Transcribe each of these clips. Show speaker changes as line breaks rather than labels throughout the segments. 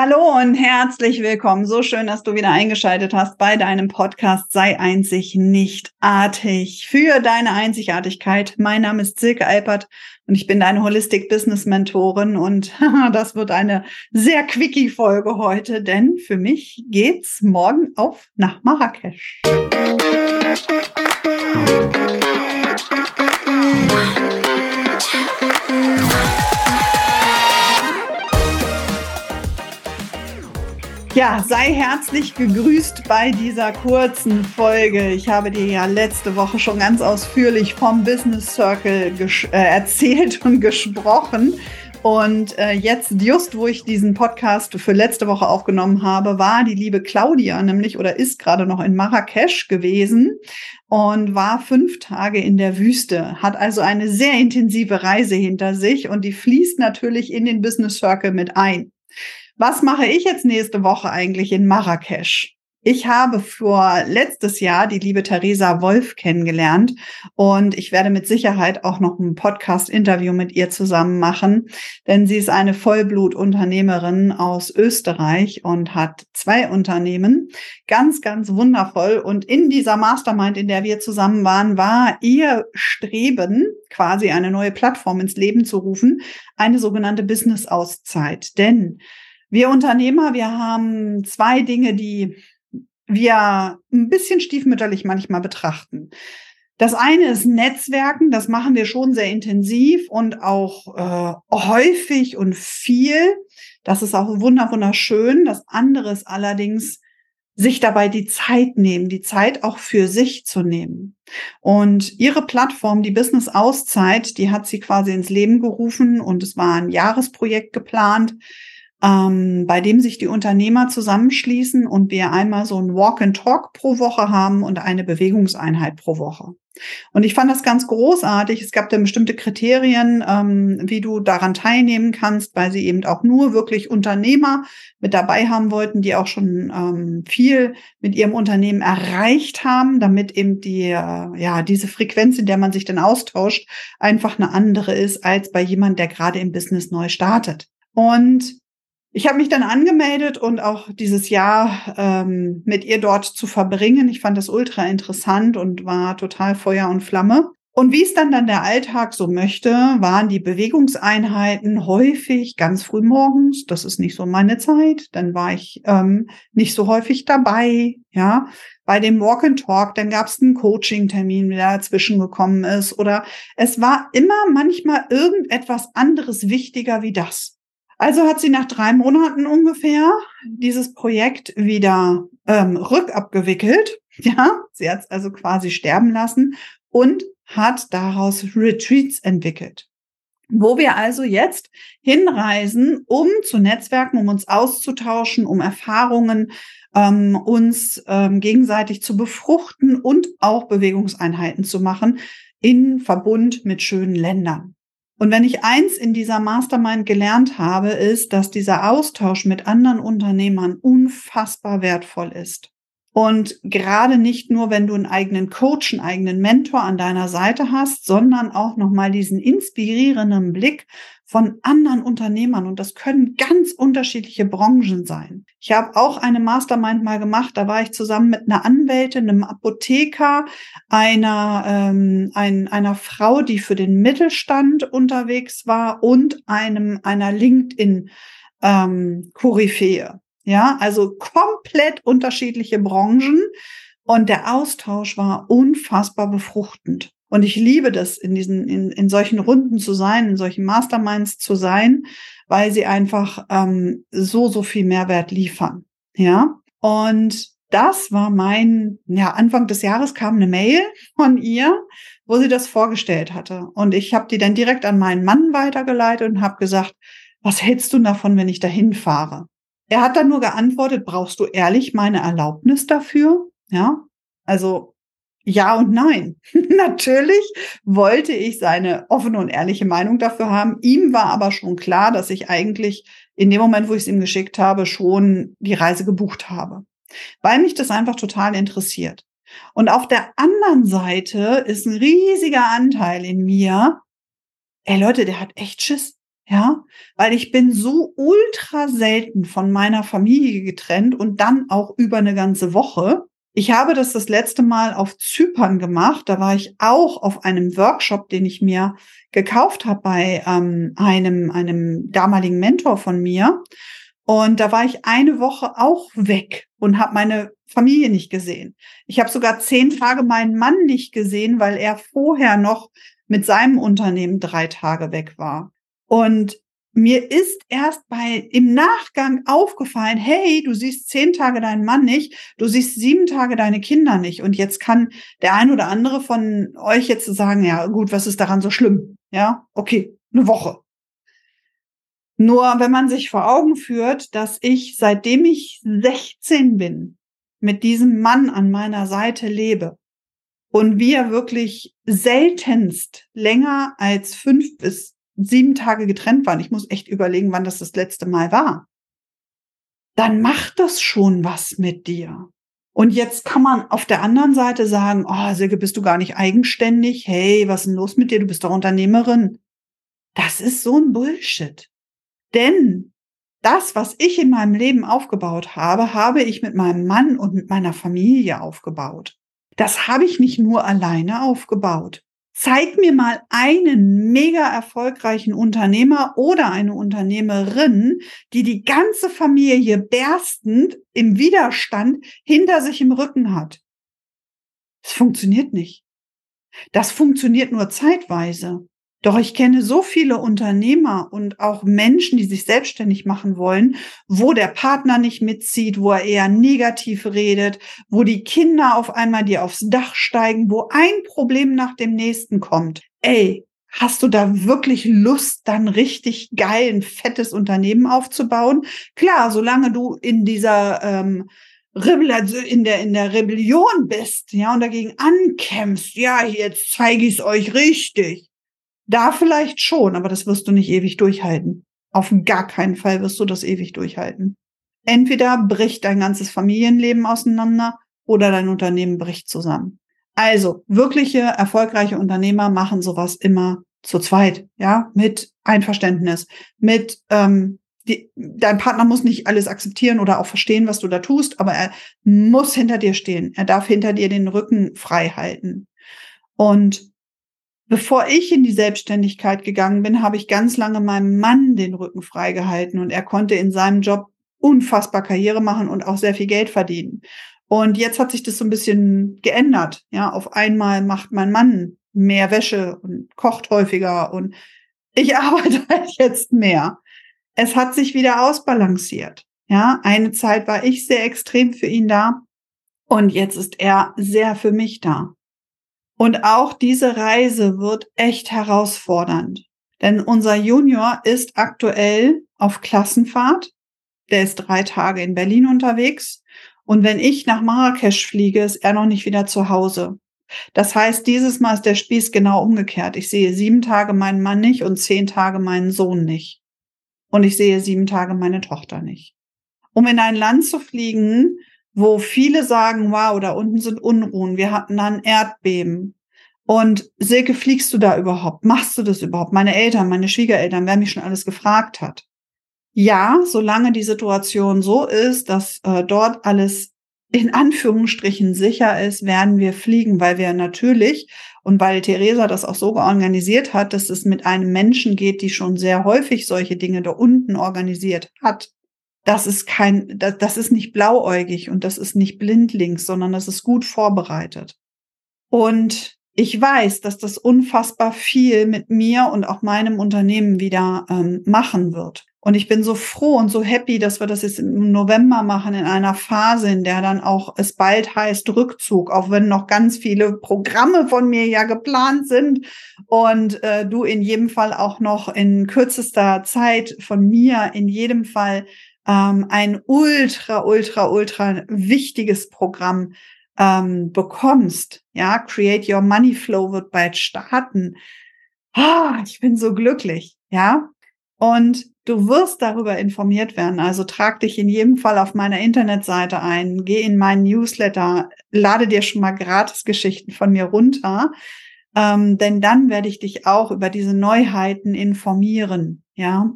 Hallo und herzlich willkommen. So schön, dass du wieder eingeschaltet hast bei deinem Podcast Sei einzig, nicht artig. Für deine Einzigartigkeit. Mein Name ist Silke Alpert und ich bin deine Holistic Business Mentorin und das wird eine sehr quickie Folge heute, denn für mich geht's morgen auf nach Marrakesch. Ja, sei herzlich gegrüßt bei dieser kurzen Folge. Ich habe dir ja letzte Woche schon ganz ausführlich vom Business Circle äh, erzählt und gesprochen. Und äh, jetzt, just wo ich diesen Podcast für letzte Woche aufgenommen habe, war die liebe Claudia nämlich oder ist gerade noch in Marrakesch gewesen und war fünf Tage in der Wüste, hat also eine sehr intensive Reise hinter sich und die fließt natürlich in den Business Circle mit ein. Was mache ich jetzt nächste Woche eigentlich in Marrakesch? Ich habe vor letztes Jahr die liebe Theresa Wolf kennengelernt und ich werde mit Sicherheit auch noch ein Podcast-Interview mit ihr zusammen machen, denn sie ist eine Vollblutunternehmerin aus Österreich und hat zwei Unternehmen. Ganz, ganz wundervoll. Und in dieser Mastermind, in der wir zusammen waren, war ihr Streben, quasi eine neue Plattform ins Leben zu rufen, eine sogenannte Business-Auszeit. Denn wir Unternehmer, wir haben zwei Dinge, die wir ein bisschen stiefmütterlich manchmal betrachten. Das eine ist Netzwerken, das machen wir schon sehr intensiv und auch äh, häufig und viel. Das ist auch wunder wunderschön. Das andere ist allerdings sich dabei die Zeit nehmen, die Zeit auch für sich zu nehmen. Und ihre Plattform, die Business Auszeit, die hat sie quasi ins Leben gerufen und es war ein Jahresprojekt geplant ähm, bei dem sich die Unternehmer zusammenschließen und wir einmal so ein Walk and Talk pro Woche haben und eine Bewegungseinheit pro Woche. Und ich fand das ganz großartig. Es gab da bestimmte Kriterien, ähm, wie du daran teilnehmen kannst, weil sie eben auch nur wirklich Unternehmer mit dabei haben wollten, die auch schon ähm, viel mit ihrem Unternehmen erreicht haben, damit eben die, äh, ja, diese Frequenz, in der man sich dann austauscht, einfach eine andere ist als bei jemand, der gerade im Business neu startet. Und ich habe mich dann angemeldet und auch dieses Jahr ähm, mit ihr dort zu verbringen. Ich fand das ultra interessant und war total Feuer und Flamme. Und wie es dann dann der Alltag so möchte, waren die Bewegungseinheiten häufig ganz früh morgens. Das ist nicht so meine Zeit. Dann war ich ähm, nicht so häufig dabei. Ja, bei dem Walk and Talk, dann gab es einen Coaching-Termin, der dazwischen gekommen ist. Oder es war immer manchmal irgendetwas anderes wichtiger wie das. Also hat sie nach drei Monaten ungefähr dieses Projekt wieder ähm, rückabgewickelt. Ja, sie hat es also quasi sterben lassen und hat daraus Retreats entwickelt. Wo wir also jetzt hinreisen, um zu Netzwerken, um uns auszutauschen, um Erfahrungen ähm, uns ähm, gegenseitig zu befruchten und auch Bewegungseinheiten zu machen in Verbund mit schönen Ländern. Und wenn ich eins in dieser Mastermind gelernt habe, ist, dass dieser Austausch mit anderen Unternehmern unfassbar wertvoll ist. Und gerade nicht nur, wenn du einen eigenen Coach, einen eigenen Mentor an deiner Seite hast, sondern auch nochmal diesen inspirierenden Blick von anderen Unternehmern. Und das können ganz unterschiedliche Branchen sein. Ich habe auch eine Mastermind mal gemacht. Da war ich zusammen mit einer Anwältin, einem Apotheker, einer, ähm, ein, einer Frau, die für den Mittelstand unterwegs war und einem, einer LinkedIn ähm, Koryphäe. Ja, also komplett unterschiedliche Branchen. Und der Austausch war unfassbar befruchtend. Und ich liebe das, in diesen, in, in solchen Runden zu sein, in solchen Masterminds zu sein, weil sie einfach ähm, so, so viel Mehrwert liefern. Ja. Und das war mein, ja, Anfang des Jahres kam eine Mail von ihr, wo sie das vorgestellt hatte. Und ich habe die dann direkt an meinen Mann weitergeleitet und habe gesagt, was hältst du davon, wenn ich dahin fahre? Er hat dann nur geantwortet, brauchst du ehrlich meine Erlaubnis dafür? Ja, also ja und nein. Natürlich wollte ich seine offene und ehrliche Meinung dafür haben. Ihm war aber schon klar, dass ich eigentlich in dem Moment, wo ich es ihm geschickt habe, schon die Reise gebucht habe, weil mich das einfach total interessiert. Und auf der anderen Seite ist ein riesiger Anteil in mir, ey Leute, der hat echt Schiss. Ja, weil ich bin so ultra selten von meiner Familie getrennt und dann auch über eine ganze Woche. Ich habe das das letzte Mal auf Zypern gemacht. Da war ich auch auf einem Workshop, den ich mir gekauft habe bei ähm, einem, einem damaligen Mentor von mir. Und da war ich eine Woche auch weg und habe meine Familie nicht gesehen. Ich habe sogar zehn Tage meinen Mann nicht gesehen, weil er vorher noch mit seinem Unternehmen drei Tage weg war. Und mir ist erst bei im Nachgang aufgefallen, hey, du siehst zehn Tage deinen Mann nicht, du siehst sieben Tage deine Kinder nicht. Und jetzt kann der ein oder andere von euch jetzt sagen, ja gut, was ist daran so schlimm? Ja, okay, eine Woche. Nur wenn man sich vor Augen führt, dass ich seitdem ich 16 bin, mit diesem Mann an meiner Seite lebe und wir wirklich seltenst länger als fünf bis sieben Tage getrennt waren, ich muss echt überlegen, wann das das letzte Mal war, dann macht das schon was mit dir. Und jetzt kann man auf der anderen Seite sagen, oh, Silke, bist du gar nicht eigenständig? Hey, was ist denn los mit dir? Du bist doch Unternehmerin. Das ist so ein Bullshit. Denn das, was ich in meinem Leben aufgebaut habe, habe ich mit meinem Mann und mit meiner Familie aufgebaut. Das habe ich nicht nur alleine aufgebaut. Zeig mir mal einen mega erfolgreichen Unternehmer oder eine Unternehmerin, die die ganze Familie berstend im Widerstand hinter sich im Rücken hat. Das funktioniert nicht. Das funktioniert nur zeitweise. Doch ich kenne so viele Unternehmer und auch Menschen, die sich selbstständig machen wollen, wo der Partner nicht mitzieht, wo er eher negativ redet, wo die Kinder auf einmal dir aufs Dach steigen, wo ein Problem nach dem nächsten kommt. Ey, hast du da wirklich Lust, dann richtig geil ein fettes Unternehmen aufzubauen? Klar, solange du in dieser ähm, also in der, in der Rebellion bist, ja, und dagegen ankämpfst, ja, jetzt zeige ich es euch richtig da vielleicht schon, aber das wirst du nicht ewig durchhalten. Auf gar keinen Fall wirst du das ewig durchhalten. Entweder bricht dein ganzes Familienleben auseinander oder dein Unternehmen bricht zusammen. Also wirkliche erfolgreiche Unternehmer machen sowas immer zu zweit, ja, mit Einverständnis, mit ähm, die, dein Partner muss nicht alles akzeptieren oder auch verstehen, was du da tust, aber er muss hinter dir stehen. Er darf hinter dir den Rücken frei halten. Und Bevor ich in die Selbstständigkeit gegangen bin, habe ich ganz lange meinem Mann den Rücken freigehalten und er konnte in seinem Job unfassbar Karriere machen und auch sehr viel Geld verdienen. Und jetzt hat sich das so ein bisschen geändert. Ja, auf einmal macht mein Mann mehr Wäsche und kocht häufiger und ich arbeite halt jetzt mehr. Es hat sich wieder ausbalanciert. Ja, eine Zeit war ich sehr extrem für ihn da und jetzt ist er sehr für mich da. Und auch diese Reise wird echt herausfordernd. Denn unser Junior ist aktuell auf Klassenfahrt. Der ist drei Tage in Berlin unterwegs. Und wenn ich nach Marrakesch fliege, ist er noch nicht wieder zu Hause. Das heißt, dieses Mal ist der Spieß genau umgekehrt. Ich sehe sieben Tage meinen Mann nicht und zehn Tage meinen Sohn nicht. Und ich sehe sieben Tage meine Tochter nicht. Um in ein Land zu fliegen, wo viele sagen, wow, da unten sind Unruhen, wir hatten dann Erdbeben. Und Silke, fliegst du da überhaupt? Machst du das überhaupt? Meine Eltern, meine Schwiegereltern, wer mich schon alles gefragt hat. Ja, solange die Situation so ist, dass äh, dort alles in Anführungsstrichen sicher ist, werden wir fliegen, weil wir natürlich und weil Theresa das auch so organisiert hat, dass es mit einem Menschen geht, die schon sehr häufig solche Dinge da unten organisiert hat das ist kein, das, das ist nicht blauäugig und das ist nicht blindlings, sondern das ist gut vorbereitet. Und ich weiß, dass das unfassbar viel mit mir und auch meinem Unternehmen wieder ähm, machen wird. Und ich bin so froh und so happy, dass wir das jetzt im November machen, in einer Phase, in der dann auch es bald heißt Rückzug, auch wenn noch ganz viele Programme von mir ja geplant sind und äh, du in jedem Fall auch noch in kürzester Zeit von mir in jedem Fall ähm, ein ultra, ultra, ultra wichtiges Programm ähm, bekommst. Ja, Create Your Money Flow wird bald starten. Ah, ich bin so glücklich. Ja, und du wirst darüber informiert werden. Also trag dich in jedem Fall auf meiner Internetseite ein, geh in meinen Newsletter, lade dir schon mal Gratis-Geschichten von mir runter. Ähm, denn dann werde ich dich auch über diese Neuheiten informieren. Ja.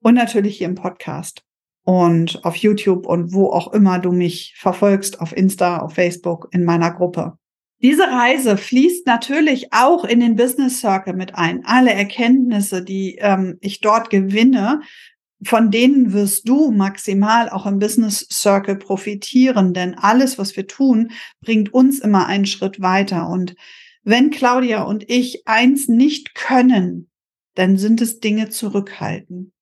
Und natürlich hier im Podcast und auf YouTube und wo auch immer du mich verfolgst, auf Insta, auf Facebook, in meiner Gruppe. Diese Reise fließt natürlich auch in den Business Circle mit ein. Alle Erkenntnisse, die ähm, ich dort gewinne, von denen wirst du maximal auch im Business Circle profitieren, denn alles, was wir tun, bringt uns immer einen Schritt weiter. Und wenn Claudia und ich eins nicht können, dann sind es Dinge zurückhalten.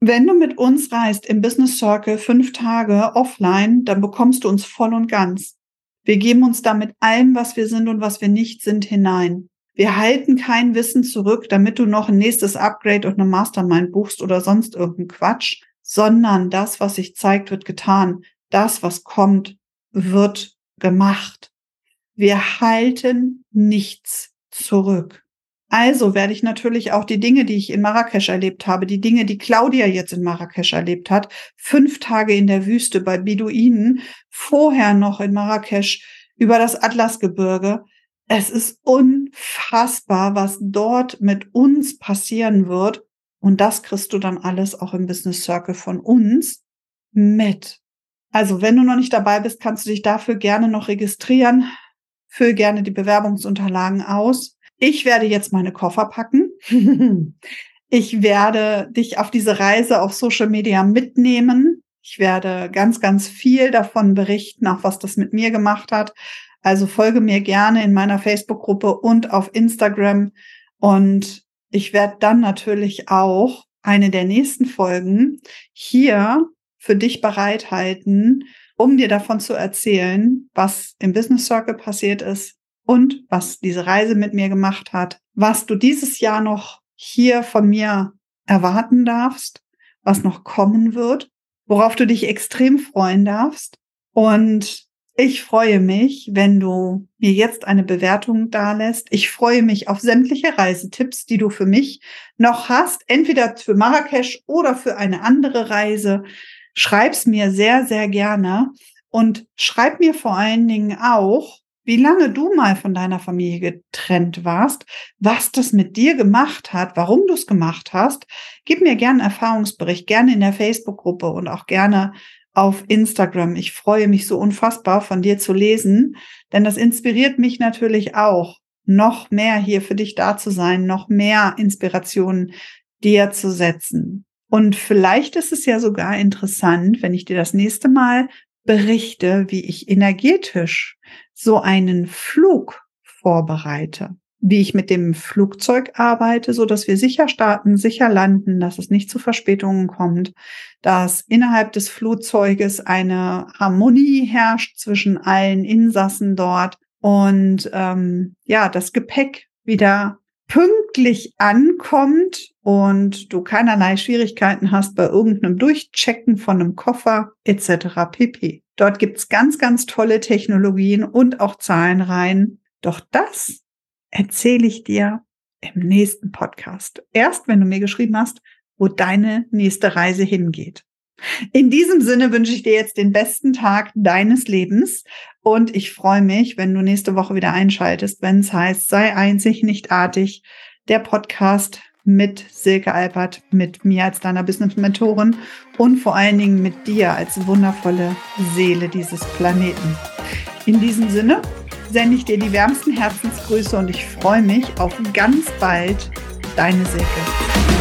Wenn du mit uns reist im Business Circle fünf Tage offline, dann bekommst du uns voll und ganz. Wir geben uns da mit allem, was wir sind und was wir nicht sind, hinein. Wir halten kein Wissen zurück, damit du noch ein nächstes Upgrade und eine Mastermind buchst oder sonst irgendeinen Quatsch, sondern das, was sich zeigt, wird getan. Das, was kommt, wird gemacht. Wir halten nichts zurück. Also werde ich natürlich auch die Dinge, die ich in Marrakesch erlebt habe, die Dinge, die Claudia jetzt in Marrakesch erlebt hat, fünf Tage in der Wüste bei Beduinen, vorher noch in Marrakesch über das Atlasgebirge. Es ist unfassbar, was dort mit uns passieren wird. Und das kriegst du dann alles auch im Business Circle von uns mit. Also wenn du noch nicht dabei bist, kannst du dich dafür gerne noch registrieren. Füll gerne die Bewerbungsunterlagen aus ich werde jetzt meine Koffer packen. ich werde dich auf diese Reise auf Social Media mitnehmen. Ich werde ganz, ganz viel davon berichten, auch was das mit mir gemacht hat. Also folge mir gerne in meiner Facebook-Gruppe und auf Instagram. Und ich werde dann natürlich auch eine der nächsten Folgen hier für dich bereithalten, um dir davon zu erzählen, was im Business Circle passiert ist, und was diese Reise mit mir gemacht hat, was du dieses Jahr noch hier von mir erwarten darfst, was noch kommen wird, worauf du dich extrem freuen darfst. Und ich freue mich, wenn du mir jetzt eine Bewertung dalässt. Ich freue mich auf sämtliche Reisetipps, die du für mich noch hast, entweder für Marrakesch oder für eine andere Reise. Schreib's mir sehr, sehr gerne und schreib mir vor allen Dingen auch, wie lange du mal von deiner Familie getrennt warst, was das mit dir gemacht hat, warum du es gemacht hast. Gib mir gerne einen Erfahrungsbericht, gerne in der Facebook-Gruppe und auch gerne auf Instagram. Ich freue mich so unfassbar von dir zu lesen, denn das inspiriert mich natürlich auch, noch mehr hier für dich da zu sein, noch mehr Inspirationen dir zu setzen. Und vielleicht ist es ja sogar interessant, wenn ich dir das nächste Mal berichte, wie ich energetisch so einen Flug vorbereite, wie ich mit dem Flugzeug arbeite, so dass wir sicher starten, sicher landen, dass es nicht zu Verspätungen kommt, dass innerhalb des Flugzeuges eine Harmonie herrscht zwischen allen Insassen dort und ähm, ja, das Gepäck wieder pünktlich ankommt und du keinerlei Schwierigkeiten hast bei irgendeinem Durchchecken von einem Koffer etc. pp. Dort gibt's ganz, ganz tolle Technologien und auch Zahlenreihen. Doch das erzähle ich dir im nächsten Podcast. Erst wenn du mir geschrieben hast, wo deine nächste Reise hingeht. In diesem Sinne wünsche ich dir jetzt den besten Tag deines Lebens und ich freue mich, wenn du nächste Woche wieder einschaltest, wenn es heißt, sei einzig, nicht artig, der Podcast mit Silke Alpert, mit mir als deiner Business-Mentorin und vor allen Dingen mit dir als wundervolle Seele dieses Planeten. In diesem Sinne sende ich dir die wärmsten Herzensgrüße und ich freue mich auf ganz bald. Deine Silke.